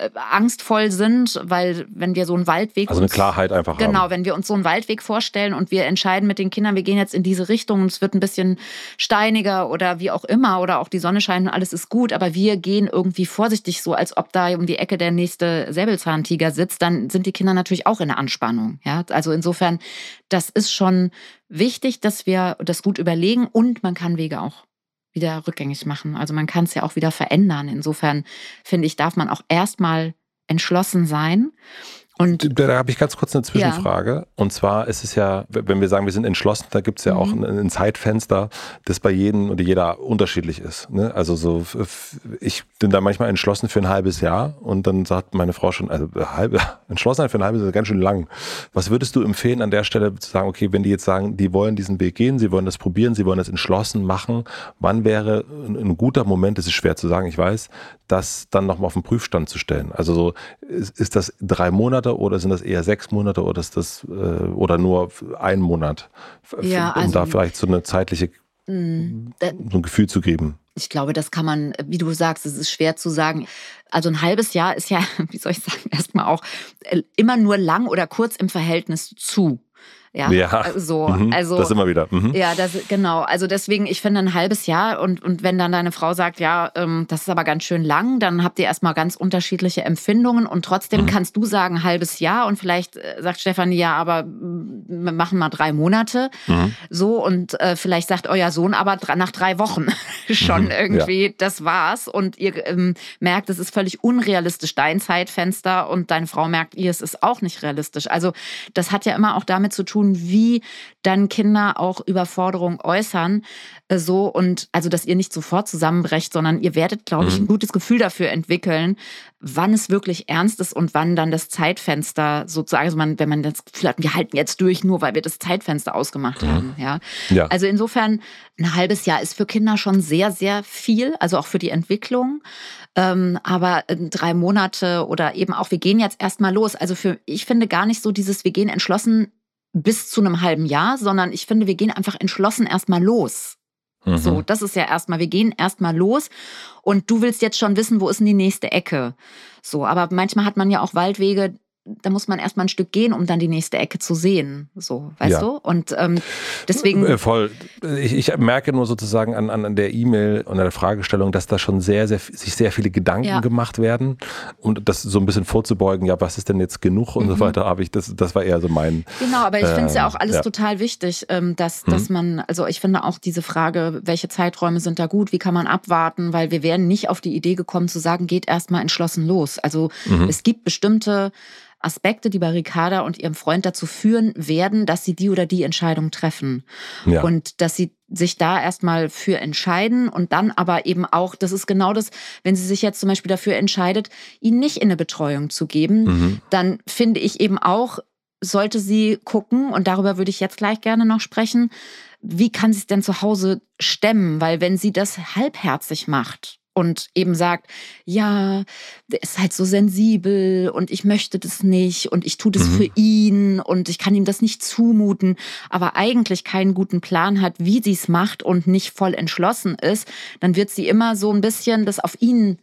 Speaker 1: äh, angstvoll sind, weil wenn wir so einen Waldweg.
Speaker 2: Also eine Klarheit einfach
Speaker 1: Genau,
Speaker 2: haben.
Speaker 1: wenn wir uns so einen Waldweg vorstellen und wir entscheiden mit den Kindern, wir gehen jetzt in diese Richtung und es wird ein bisschen steiniger oder wie auch immer oder auch die Sonne scheint und alles ist gut, aber wir gehen irgendwie vorsichtig so, als ob da um die Ecke der nächste Säbelzahntiger sitzt, dann sind die Kinder natürlich auch in der Anspannung. Ja, also insofern, das ist schon wichtig, dass wir das gut überlegen und man kann Wege auch wieder rückgängig machen. Also man kann es ja auch wieder verändern. Insofern finde ich, darf man auch erstmal entschlossen sein
Speaker 2: und da habe ich ganz kurz eine Zwischenfrage. Ja. Und zwar ist es ja, wenn wir sagen, wir sind entschlossen, da gibt es ja mhm. auch ein, ein, Zeitfenster, das bei jedem und jeder unterschiedlich ist. Ne? Also so, ich bin da manchmal entschlossen für ein halbes Jahr und dann sagt meine Frau schon, also halb, entschlossen für ein halbes Jahr ist ganz schön lang. Was würdest du empfehlen an der Stelle zu sagen, okay, wenn die jetzt sagen, die wollen diesen Weg gehen, sie wollen das probieren, sie wollen das entschlossen machen, wann wäre ein, ein guter Moment, das ist schwer zu sagen, ich weiß, das dann nochmal auf den Prüfstand zu stellen? Also so, ist, ist das drei Monate Monate oder sind das eher sechs Monate oder ist das äh, oder nur ein Monat, ja, um also, da vielleicht so eine zeitliche mh, so ein Gefühl zu geben?
Speaker 1: Ich glaube, das kann man, wie du sagst, es ist schwer zu sagen. Also ein halbes Jahr ist ja, wie soll ich sagen, erstmal auch äh, immer nur lang oder kurz im Verhältnis zu. Ja,
Speaker 2: ja. so. Mhm. Also, das immer wieder. Mhm.
Speaker 1: Ja, das, genau. Also deswegen, ich finde ein halbes Jahr und, und wenn dann deine Frau sagt, ja, ähm, das ist aber ganz schön lang, dann habt ihr erstmal ganz unterschiedliche Empfindungen und trotzdem mhm. kannst du sagen, halbes Jahr und vielleicht äh, sagt Stefanie, ja, aber wir machen mal drei Monate. Mhm. So und äh, vielleicht sagt euer Sohn aber nach drei Wochen schon mhm. irgendwie, ja. das war's und ihr ähm, merkt, es ist völlig unrealistisch, dein Zeitfenster und deine Frau merkt, ihr, es ist auch nicht realistisch. Also das hat ja immer auch damit zu tun, tun, wie dann Kinder auch Überforderung äußern. Äh, so und also, dass ihr nicht sofort zusammenbrecht, sondern ihr werdet, glaube ich, ein mhm. gutes Gefühl dafür entwickeln, wann es wirklich ernst ist und wann dann das Zeitfenster sozusagen, also man, wenn man das Gefühl hat, wir halten jetzt durch, nur weil wir das Zeitfenster ausgemacht mhm. haben. Ja? ja. Also insofern, ein halbes Jahr ist für Kinder schon sehr, sehr viel, also auch für die Entwicklung. Ähm, aber äh, drei Monate oder eben auch, wir gehen jetzt erstmal los. Also für, ich finde gar nicht so dieses, wir gehen entschlossen bis zu einem halben Jahr, sondern ich finde, wir gehen einfach entschlossen erstmal los. Mhm. So, das ist ja erstmal, wir gehen erstmal los und du willst jetzt schon wissen, wo ist denn die nächste Ecke? So, aber manchmal hat man ja auch Waldwege, da muss man erstmal ein Stück gehen, um dann die nächste Ecke zu sehen. So, weißt ja. du? Und ähm, deswegen.
Speaker 2: Äh, voll. Ich, ich, merke nur sozusagen an, an der E-Mail und an der Fragestellung, dass da schon sehr, sehr, sich sehr viele Gedanken ja. gemacht werden. Und das so ein bisschen vorzubeugen, ja, was ist denn jetzt genug und mhm. so weiter, habe ich, das, das war eher so mein.
Speaker 1: Genau, aber ich finde es ja auch alles ja. total wichtig, ähm, dass, mhm. dass man, also ich finde auch diese Frage, welche Zeiträume sind da gut, wie kann man abwarten, weil wir wären nicht auf die Idee gekommen zu sagen, geht erstmal entschlossen los. Also mhm. es gibt bestimmte Aspekte, die bei Ricarda und ihrem Freund dazu führen werden, dass sie die oder die Entscheidung treffen. Ja. Und dass sie sich da erstmal für entscheiden und dann aber eben auch, das ist genau das, wenn sie sich jetzt zum Beispiel dafür entscheidet, ihn nicht in eine Betreuung zu geben, mhm. dann finde ich eben auch, sollte sie gucken, und darüber würde ich jetzt gleich gerne noch sprechen, wie kann sie es denn zu Hause stemmen? Weil wenn sie das halbherzig macht, und eben sagt, ja, der ist halt so sensibel und ich möchte das nicht und ich tue das mhm. für ihn und ich kann ihm das nicht zumuten, aber eigentlich keinen guten Plan hat, wie sie es macht und nicht voll entschlossen ist, dann wird sie immer so ein bisschen das auf ihn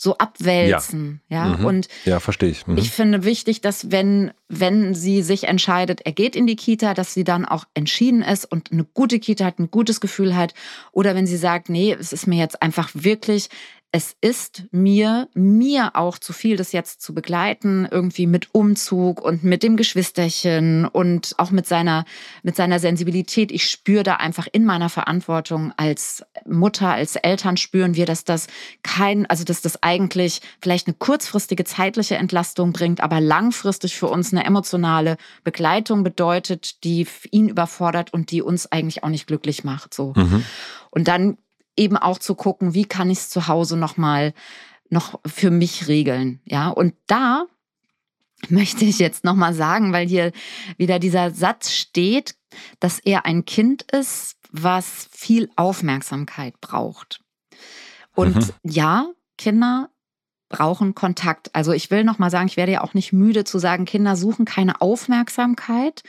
Speaker 1: so abwälzen. Ja, ja?
Speaker 2: Mhm. und ja, verstehe ich.
Speaker 1: Mhm. Ich finde wichtig, dass wenn, wenn sie sich entscheidet, er geht in die Kita, dass sie dann auch entschieden ist und eine gute Kita hat, ein gutes Gefühl hat. Oder wenn sie sagt, nee, es ist mir jetzt einfach wirklich es ist mir, mir auch zu viel, das jetzt zu begleiten, irgendwie mit Umzug und mit dem Geschwisterchen und auch mit seiner, mit seiner Sensibilität. Ich spüre da einfach in meiner Verantwortung als Mutter, als Eltern spüren wir, dass das kein, also dass das eigentlich vielleicht eine kurzfristige zeitliche Entlastung bringt, aber langfristig für uns eine emotionale Begleitung bedeutet, die ihn überfordert und die uns eigentlich auch nicht glücklich macht, so. Mhm. Und dann eben auch zu gucken, wie kann ich es zu Hause nochmal noch für mich regeln. Ja, und da möchte ich jetzt nochmal sagen, weil hier wieder dieser Satz steht, dass er ein Kind ist, was viel Aufmerksamkeit braucht. Und mhm. ja, Kinder brauchen Kontakt. Also ich will nochmal sagen, ich werde ja auch nicht müde zu sagen, Kinder suchen keine Aufmerksamkeit,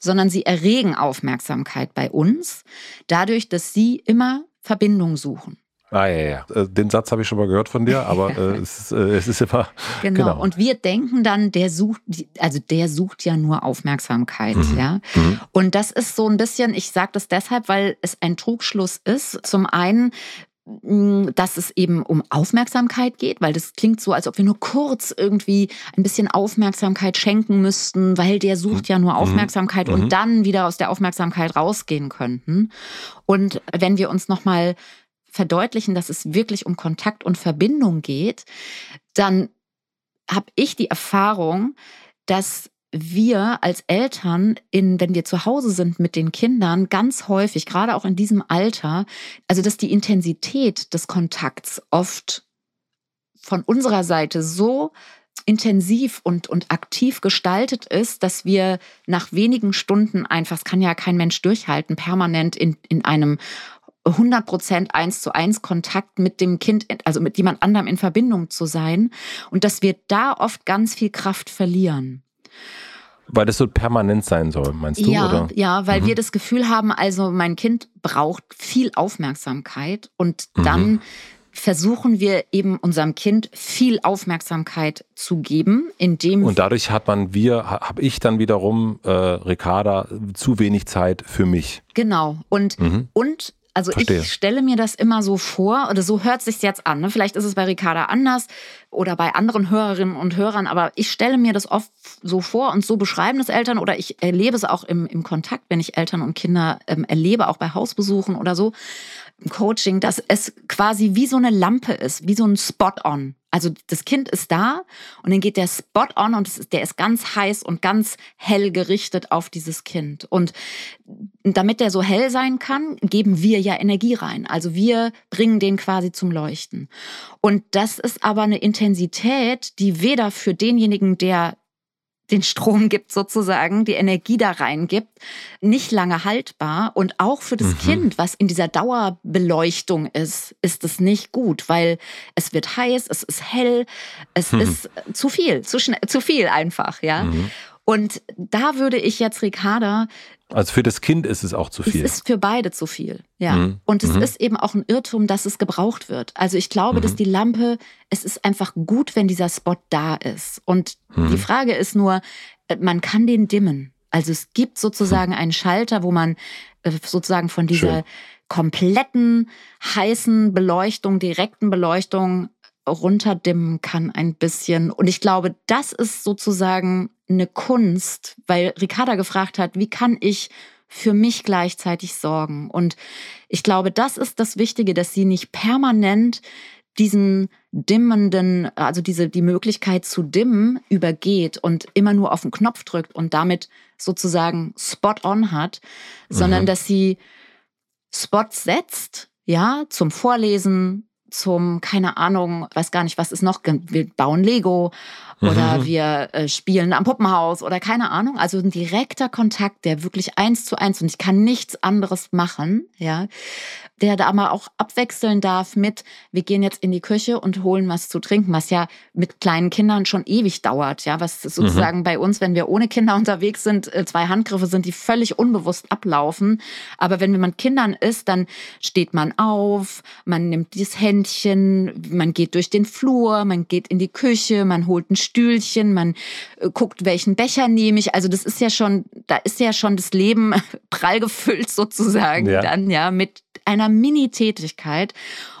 Speaker 1: sondern sie erregen Aufmerksamkeit bei uns, dadurch, dass sie immer Verbindung suchen.
Speaker 2: Ah, ja, ja. Äh, den Satz habe ich schon mal gehört von dir, aber äh, es, ist, äh, es, ist, immer.
Speaker 1: Genau. genau. Und wir denken dann, der sucht, also der sucht ja nur Aufmerksamkeit, mhm. ja. Mhm. Und das ist so ein bisschen, ich sage das deshalb, weil es ein Trugschluss ist. Zum einen, dass es eben um Aufmerksamkeit geht, weil das klingt so, als ob wir nur kurz irgendwie ein bisschen Aufmerksamkeit schenken müssten, weil der sucht ja nur mhm. Aufmerksamkeit mhm. und dann wieder aus der Aufmerksamkeit rausgehen könnten. Und wenn wir uns nochmal verdeutlichen, dass es wirklich um Kontakt und Verbindung geht, dann habe ich die Erfahrung, dass wir als Eltern, in, wenn wir zu Hause sind mit den Kindern, ganz häufig, gerade auch in diesem Alter, also dass die Intensität des Kontakts oft von unserer Seite so intensiv und, und aktiv gestaltet ist, dass wir nach wenigen Stunden einfach, es kann ja kein Mensch durchhalten, permanent in, in einem 100 Prozent eins zu eins Kontakt mit dem Kind, also mit jemand anderem in Verbindung zu sein und dass wir da oft ganz viel Kraft verlieren.
Speaker 2: Weil das so permanent sein soll, meinst du?
Speaker 1: Ja,
Speaker 2: oder?
Speaker 1: ja, weil mhm. wir das Gefühl haben, also mein Kind braucht viel Aufmerksamkeit und mhm. dann versuchen wir eben unserem Kind viel Aufmerksamkeit zu geben, indem
Speaker 2: und dadurch hat man wir habe ich dann wiederum äh, Ricarda zu wenig Zeit für mich.
Speaker 1: Genau und mhm. und also Verstehe. ich stelle mir das immer so vor, oder so hört sich jetzt an. Ne? Vielleicht ist es bei Ricarda anders oder bei anderen Hörerinnen und Hörern, aber ich stelle mir das oft so vor und so beschreiben das Eltern oder ich erlebe es auch im, im Kontakt, wenn ich Eltern und Kinder ähm, erlebe, auch bei Hausbesuchen oder so, im Coaching, dass es quasi wie so eine Lampe ist, wie so ein Spot-on. Also das Kind ist da und dann geht der Spot on und ist, der ist ganz heiß und ganz hell gerichtet auf dieses Kind. Und damit der so hell sein kann, geben wir ja Energie rein. Also wir bringen den quasi zum Leuchten. Und das ist aber eine Intensität, die weder für denjenigen, der den Strom gibt sozusagen, die Energie da reingibt, nicht lange haltbar. Und auch für das mhm. Kind, was in dieser Dauerbeleuchtung ist, ist es nicht gut, weil es wird heiß, es ist hell, es mhm. ist zu viel, zu schnell, zu viel einfach, ja. Mhm. Und da würde ich jetzt Ricarda
Speaker 2: Also für das Kind ist es auch zu viel.
Speaker 1: Es ist für beide zu viel, ja. Mhm. Und es mhm. ist eben auch ein Irrtum, dass es gebraucht wird. Also ich glaube, mhm. dass die Lampe, es ist einfach gut, wenn dieser Spot da ist. Und die mhm. Frage ist nur, äh, man kann den dimmen. Also es gibt sozusagen hm. einen Schalter, wo man äh, sozusagen von dieser Schön. kompletten heißen Beleuchtung, direkten Beleuchtung runterdimmen kann ein bisschen. Und ich glaube, das ist sozusagen eine Kunst, weil Ricarda gefragt hat, wie kann ich für mich gleichzeitig sorgen? Und ich glaube, das ist das Wichtige, dass sie nicht permanent diesen dimmenden, also diese, die Möglichkeit zu dimmen übergeht und immer nur auf den Knopf drückt und damit sozusagen spot on hat, sondern mhm. dass sie Spots setzt, ja, zum Vorlesen, zum, keine Ahnung, weiß gar nicht, was ist noch, wir bauen Lego oder mhm. wir äh, spielen am Puppenhaus oder keine Ahnung. Also ein direkter Kontakt, der wirklich eins zu eins und ich kann nichts anderes machen, ja, der da aber auch abwechseln darf mit, wir gehen jetzt in die Küche und holen was zu trinken, was ja mit kleinen Kindern schon ewig dauert, ja, was sozusagen mhm. bei uns, wenn wir ohne Kinder unterwegs sind, äh, zwei Handgriffe sind, die völlig unbewusst ablaufen. Aber wenn man mit Kindern ist, dann steht man auf, man nimmt dieses Händchen, man geht durch den Flur, man geht in die Küche, man holt ein Stühlchen, man äh, guckt, welchen Becher nehme ich. Also das ist ja schon, da ist ja schon das Leben prall gefüllt sozusagen ja. dann, ja, mit einer Mini-Tätigkeit.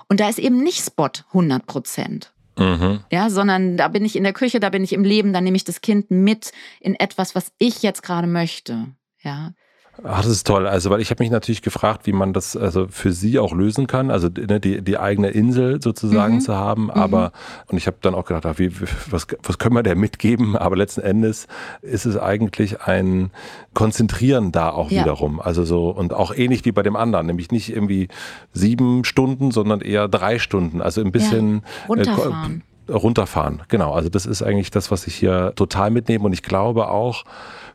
Speaker 1: Und da ist eben nicht Spot 100 Prozent. Mhm. Ja, sondern da bin ich in der Küche, da bin ich im Leben, da nehme ich das Kind mit in etwas, was ich jetzt gerade möchte. Ja.
Speaker 2: Ach, das ist toll. Also, weil ich habe mich natürlich gefragt, wie man das also für sie auch lösen kann, also ne, die, die eigene Insel sozusagen mhm. zu haben. Aber, mhm. und ich habe dann auch gedacht, ach, wie, was, was können wir der mitgeben? Aber letzten Endes ist es eigentlich ein Konzentrieren da auch ja. wiederum. Also so, und auch ähnlich wie bei dem anderen, nämlich nicht irgendwie sieben Stunden, sondern eher drei Stunden. Also ein bisschen
Speaker 1: ja. runterfahren.
Speaker 2: Äh, runterfahren, genau. Also das ist eigentlich das, was ich hier total mitnehme. Und ich glaube auch,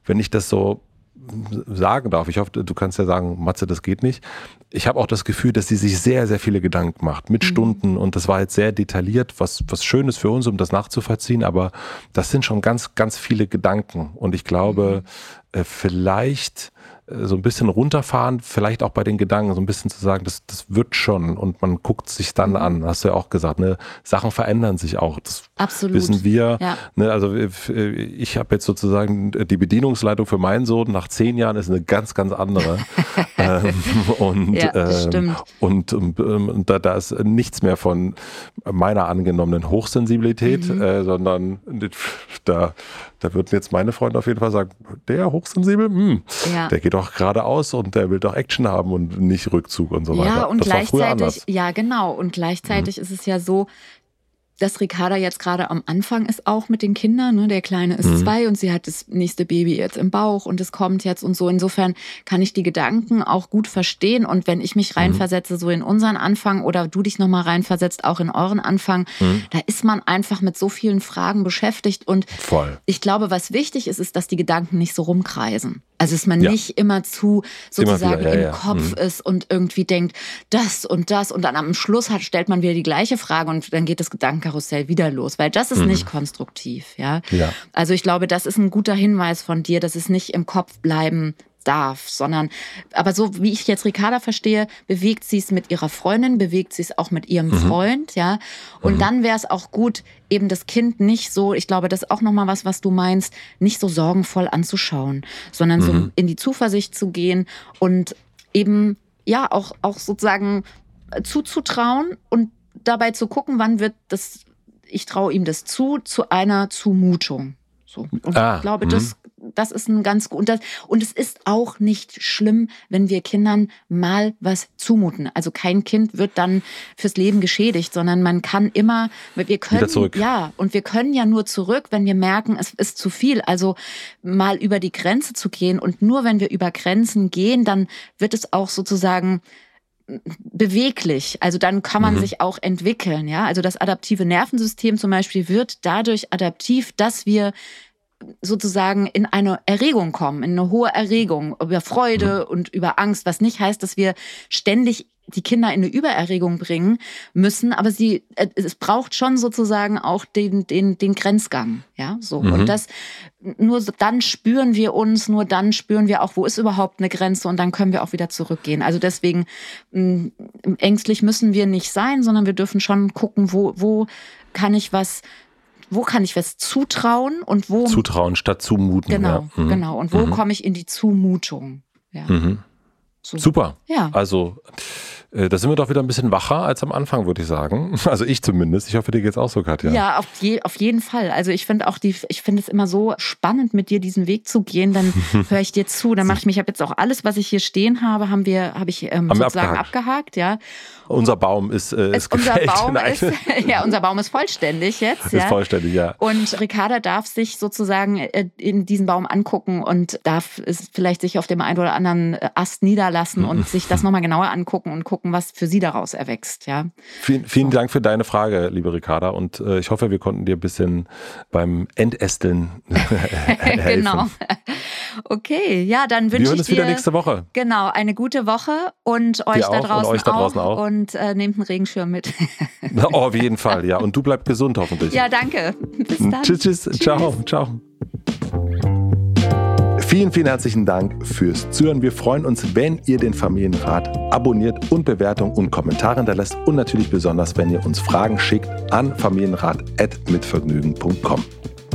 Speaker 2: wenn ich das so sagen darf, ich hoffe, du kannst ja sagen, Matze, das geht nicht. Ich habe auch das Gefühl, dass sie sich sehr, sehr viele Gedanken macht, mit mhm. Stunden und das war jetzt sehr detailliert, was, was schön ist für uns, um das nachzuvollziehen, aber das sind schon ganz, ganz viele Gedanken und ich glaube, mhm. äh, vielleicht so ein bisschen runterfahren, vielleicht auch bei den Gedanken, so ein bisschen zu sagen, das, das wird schon und man guckt sich dann mhm. an. Hast du ja auch gesagt, ne? Sachen verändern sich auch. Das
Speaker 1: Absolut.
Speaker 2: wissen wir. Ja. Ne? Also ich habe jetzt sozusagen die Bedienungsleitung für meinen Sohn nach zehn Jahren ist eine ganz, ganz andere. ähm, und, ja, ähm, und, und, ähm, und, da, da ist nichts mehr von meiner angenommenen Hochsensibilität, mhm. äh, sondern da da würden jetzt meine Freunde auf jeden Fall sagen, der hochsensibel, hm, ja. der geht doch geradeaus und der will doch Action haben und nicht Rückzug und so weiter.
Speaker 1: Ja, und das gleichzeitig, ja genau, und gleichzeitig mhm. ist es ja so, dass Ricarda jetzt gerade am Anfang ist, auch mit den Kindern. Ne? Der Kleine ist mhm. zwei und sie hat das nächste Baby jetzt im Bauch und es kommt jetzt und so. Insofern kann ich die Gedanken auch gut verstehen. Und wenn ich mich mhm. reinversetze, so in unseren Anfang oder du dich nochmal reinversetzt, auch in euren Anfang, mhm. da ist man einfach mit so vielen Fragen beschäftigt. Und
Speaker 2: Voll.
Speaker 1: ich glaube, was wichtig ist, ist, dass die Gedanken nicht so rumkreisen. Also dass man ja. nicht immer zu sozusagen immer wieder, ja, im ja. Kopf mhm. ist und irgendwie denkt, das und das und dann am Schluss hat, stellt man wieder die gleiche Frage und dann geht das Gedankenkarussell wieder los, weil das ist mhm. nicht konstruktiv, ja? ja. Also ich glaube, das ist ein guter Hinweis von dir, dass es nicht im Kopf bleiben darf, sondern, aber so wie ich jetzt Ricarda verstehe, bewegt sie es mit ihrer Freundin, bewegt sie es auch mit ihrem mhm. Freund, ja. Und mhm. dann wäre es auch gut, eben das Kind nicht so, ich glaube, das ist auch nochmal was, was du meinst, nicht so sorgenvoll anzuschauen, sondern mhm. so in die Zuversicht zu gehen und eben, ja, auch, auch sozusagen zuzutrauen und dabei zu gucken, wann wird das, ich traue ihm das zu, zu einer Zumutung. So. Und ah, ich glaube, das, mhm. das ist ein ganz gut. Und, und es ist auch nicht schlimm, wenn wir Kindern mal was zumuten. Also kein Kind wird dann fürs Leben geschädigt, sondern man kann immer, wir können, Wieder zurück. ja, und wir können ja nur zurück, wenn wir merken, es ist zu viel. Also mal über die Grenze zu gehen. Und nur wenn wir über Grenzen gehen, dann wird es auch sozusagen beweglich. Also dann kann man mhm. sich auch entwickeln. Ja, also das adaptive Nervensystem zum Beispiel wird dadurch adaptiv, dass wir sozusagen in eine Erregung kommen, in eine hohe Erregung über Freude mhm. und über Angst, was nicht heißt, dass wir ständig die Kinder in eine Übererregung bringen müssen, aber sie, äh, es braucht schon sozusagen auch den, den, den Grenzgang, ja, so. Mhm. Und das, nur dann spüren wir uns, nur dann spüren wir auch, wo ist überhaupt eine Grenze und dann können wir auch wieder zurückgehen. Also deswegen, mh, ängstlich müssen wir nicht sein, sondern wir dürfen schon gucken, wo, wo kann ich was wo kann ich was zutrauen und wo.
Speaker 2: Zutrauen statt zumuten.
Speaker 1: Genau, ja. mhm. genau. Und wo mhm. komme ich in die Zumutung? Ja. Mhm.
Speaker 2: So. Super. Ja. Also da sind wir doch wieder ein bisschen wacher als am Anfang, würde ich sagen. Also ich zumindest. Ich hoffe, dir geht es auch so, Katja.
Speaker 1: Ja, auf, je, auf jeden Fall. Also ich finde auch die, ich finde es immer so spannend, mit dir diesen Weg zu gehen. Dann höre ich dir zu. Dann mache ich mich, ich habe jetzt auch alles, was ich hier stehen habe, haben wir, habe ich ähm, sozusagen abgehakt. abgehakt. ja.
Speaker 2: Unser Baum ist, äh, ist
Speaker 1: unser Baum ist, ja, unser Baum ist vollständig jetzt.
Speaker 2: Ist ja. vollständig, ja.
Speaker 1: Und Ricarda darf sich sozusagen äh, in diesen Baum angucken und darf es vielleicht sich auf dem einen oder anderen äh, Ast niederlassen und sich das nochmal genauer angucken und gucken, was für sie daraus erwächst. Ja.
Speaker 2: Vielen, vielen so. Dank für deine Frage, liebe Ricarda. Und äh, ich hoffe, wir konnten dir ein bisschen beim Entästeln helfen. genau.
Speaker 1: Okay, ja, dann wünsche ich dir... Wir hören uns
Speaker 2: wieder nächste Woche.
Speaker 1: Genau, eine gute Woche und euch, da draußen, und euch da draußen auch. auch. Und äh, nehmt einen Regenschirm mit.
Speaker 2: oh, auf jeden Fall, ja. Und du bleib gesund hoffentlich.
Speaker 1: Ja, danke. Bis dann.
Speaker 2: Tschüss, tschüss. tschüss. Ciao, ciao. Vielen, vielen herzlichen Dank fürs Zuhören. Wir freuen uns, wenn ihr den Familienrat abonniert und Bewertungen und Kommentare hinterlässt und natürlich besonders, wenn ihr uns Fragen schickt an familienrat.mitvergnügen.com.